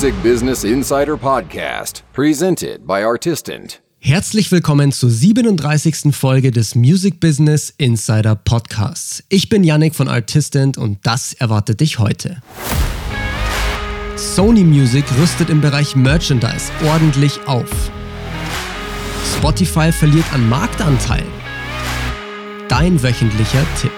Music Business Insider Podcast, presented by Artistant. Herzlich willkommen zur 37. Folge des Music Business Insider Podcasts. Ich bin Yannick von Artistant und das erwartet dich heute. Sony Music rüstet im Bereich Merchandise ordentlich auf. Spotify verliert an Marktanteil. Dein wöchentlicher Tipp.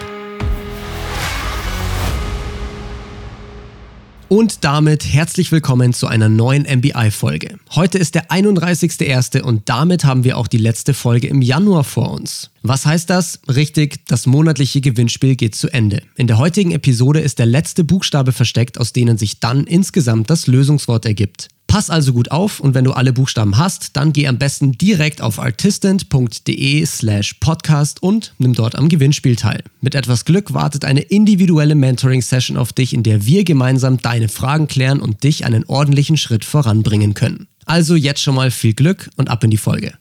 Und damit herzlich willkommen zu einer neuen MBI-Folge. Heute ist der 31.01. und damit haben wir auch die letzte Folge im Januar vor uns. Was heißt das? Richtig, das monatliche Gewinnspiel geht zu Ende. In der heutigen Episode ist der letzte Buchstabe versteckt, aus denen sich dann insgesamt das Lösungswort ergibt. Pass also gut auf und wenn du alle Buchstaben hast, dann geh am besten direkt auf artistant.de slash podcast und nimm dort am Gewinnspiel teil. Mit etwas Glück wartet eine individuelle Mentoring-Session auf dich, in der wir gemeinsam deine Fragen klären und dich einen ordentlichen Schritt voranbringen können. Also jetzt schon mal viel Glück und ab in die Folge.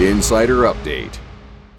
Insider Update.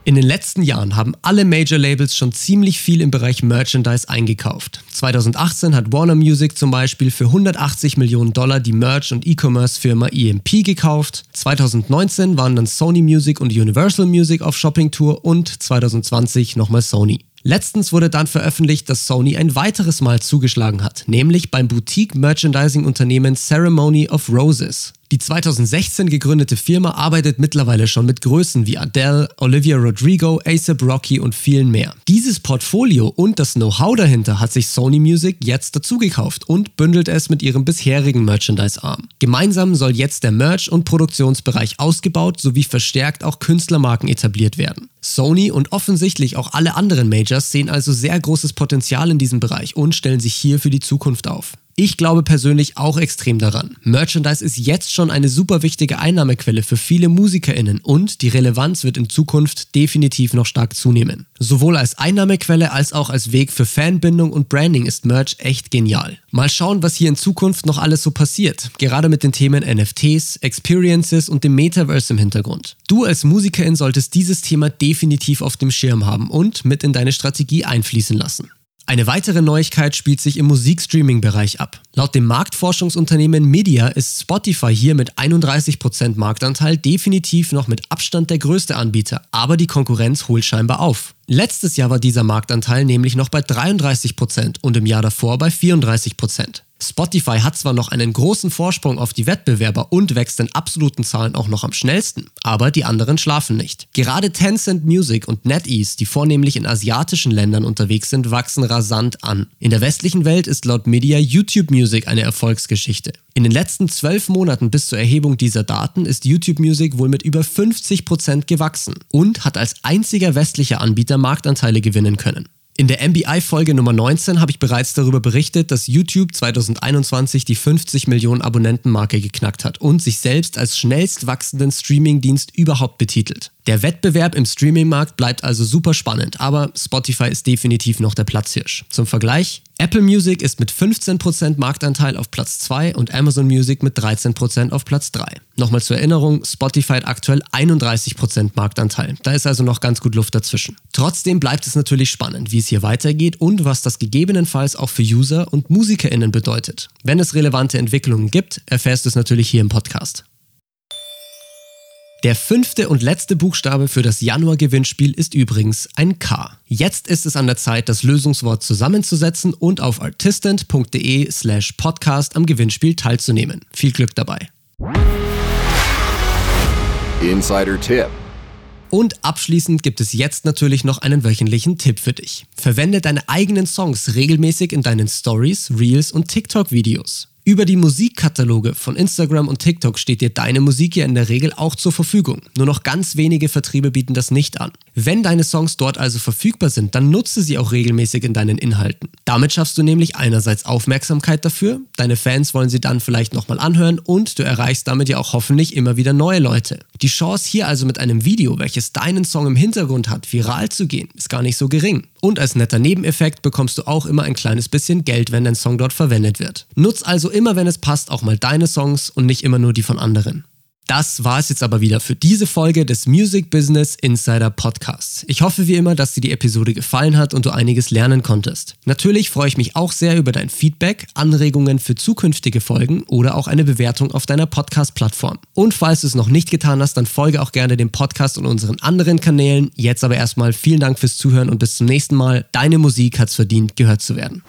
In den letzten Jahren haben alle Major Labels schon ziemlich viel im Bereich Merchandise eingekauft. 2018 hat Warner Music zum Beispiel für 180 Millionen Dollar die Merch- und E-Commerce-Firma EMP gekauft. 2019 waren dann Sony Music und Universal Music auf Shopping-Tour und 2020 nochmal Sony. Letztens wurde dann veröffentlicht, dass Sony ein weiteres Mal zugeschlagen hat, nämlich beim Boutique-Merchandising-Unternehmen Ceremony of Roses. Die 2016 gegründete Firma arbeitet mittlerweile schon mit Größen wie Adele, Olivia Rodrigo, ASAP Rocky und vielen mehr. Dieses Portfolio und das Know-how dahinter hat sich Sony Music jetzt dazugekauft und bündelt es mit ihrem bisherigen Merchandise-Arm. Gemeinsam soll jetzt der Merch- und Produktionsbereich ausgebaut sowie verstärkt auch Künstlermarken etabliert werden. Sony und offensichtlich auch alle anderen Majors sehen also sehr großes Potenzial in diesem Bereich und stellen sich hier für die Zukunft auf. Ich glaube persönlich auch extrem daran. Merchandise ist jetzt schon eine super wichtige Einnahmequelle für viele MusikerInnen und die Relevanz wird in Zukunft definitiv noch stark zunehmen. Sowohl als Einnahmequelle als auch als Weg für Fanbindung und Branding ist Merch echt genial. Mal schauen, was hier in Zukunft noch alles so passiert. Gerade mit den Themen NFTs, Experiences und dem Metaverse im Hintergrund. Du als Musikerin solltest dieses Thema definitiv auf dem Schirm haben und mit in deine Strategie einfließen lassen. Eine weitere Neuigkeit spielt sich im Musikstreaming-Bereich ab. Laut dem Marktforschungsunternehmen Media ist Spotify hier mit 31% Marktanteil definitiv noch mit Abstand der größte Anbieter, aber die Konkurrenz holt scheinbar auf. Letztes Jahr war dieser Marktanteil nämlich noch bei 33% und im Jahr davor bei 34%. Spotify hat zwar noch einen großen Vorsprung auf die Wettbewerber und wächst in absoluten Zahlen auch noch am schnellsten, aber die anderen schlafen nicht. Gerade Tencent Music und NetEase, die vornehmlich in asiatischen Ländern unterwegs sind, wachsen rasant an. In der westlichen Welt ist laut Media YouTube Music eine Erfolgsgeschichte. In den letzten zwölf Monaten bis zur Erhebung dieser Daten ist YouTube Music wohl mit über 50% gewachsen und hat als einziger westlicher Anbieter Marktanteile gewinnen können. In der MBI-Folge Nummer 19 habe ich bereits darüber berichtet, dass YouTube 2021 die 50 Millionen Abonnenten-Marke geknackt hat und sich selbst als schnellst wachsenden Streaming-Dienst überhaupt betitelt. Der Wettbewerb im Streaming-Markt bleibt also super spannend, aber Spotify ist definitiv noch der Platzhirsch. Zum Vergleich, Apple Music ist mit 15% Marktanteil auf Platz 2 und Amazon Music mit 13% auf Platz 3. Nochmal zur Erinnerung, Spotify hat aktuell 31% Marktanteil. Da ist also noch ganz gut Luft dazwischen. Trotzdem bleibt es natürlich spannend, wie es hier weitergeht und was das gegebenenfalls auch für User und MusikerInnen bedeutet. Wenn es relevante Entwicklungen gibt, erfährst du es natürlich hier im Podcast. Der fünfte und letzte Buchstabe für das Januar-Gewinnspiel ist übrigens ein K. Jetzt ist es an der Zeit, das Lösungswort zusammenzusetzen und auf artistant.de slash podcast am Gewinnspiel teilzunehmen. Viel Glück dabei. Insider-Tipp. Und abschließend gibt es jetzt natürlich noch einen wöchentlichen Tipp für dich. Verwende deine eigenen Songs regelmäßig in deinen Stories, Reels und TikTok-Videos. Über die Musikkataloge von Instagram und TikTok steht dir deine Musik ja in der Regel auch zur Verfügung. Nur noch ganz wenige Vertriebe bieten das nicht an. Wenn deine Songs dort also verfügbar sind, dann nutze sie auch regelmäßig in deinen Inhalten. Damit schaffst du nämlich einerseits Aufmerksamkeit dafür, deine Fans wollen sie dann vielleicht nochmal anhören und du erreichst damit ja auch hoffentlich immer wieder neue Leute. Die Chance hier also mit einem Video, welches deinen Song im Hintergrund hat, viral zu gehen, ist gar nicht so gering. Und als netter Nebeneffekt bekommst du auch immer ein kleines bisschen Geld, wenn dein Song dort verwendet wird. Nutz also immer, wenn es passt, auch mal deine Songs und nicht immer nur die von anderen. Das war es jetzt aber wieder für diese Folge des Music Business Insider Podcasts. Ich hoffe wie immer, dass dir die Episode gefallen hat und du einiges lernen konntest. Natürlich freue ich mich auch sehr über dein Feedback, Anregungen für zukünftige Folgen oder auch eine Bewertung auf deiner Podcast-Plattform. Und falls du es noch nicht getan hast, dann folge auch gerne dem Podcast und unseren anderen Kanälen. Jetzt aber erstmal vielen Dank fürs Zuhören und bis zum nächsten Mal. Deine Musik hat's verdient, gehört zu werden.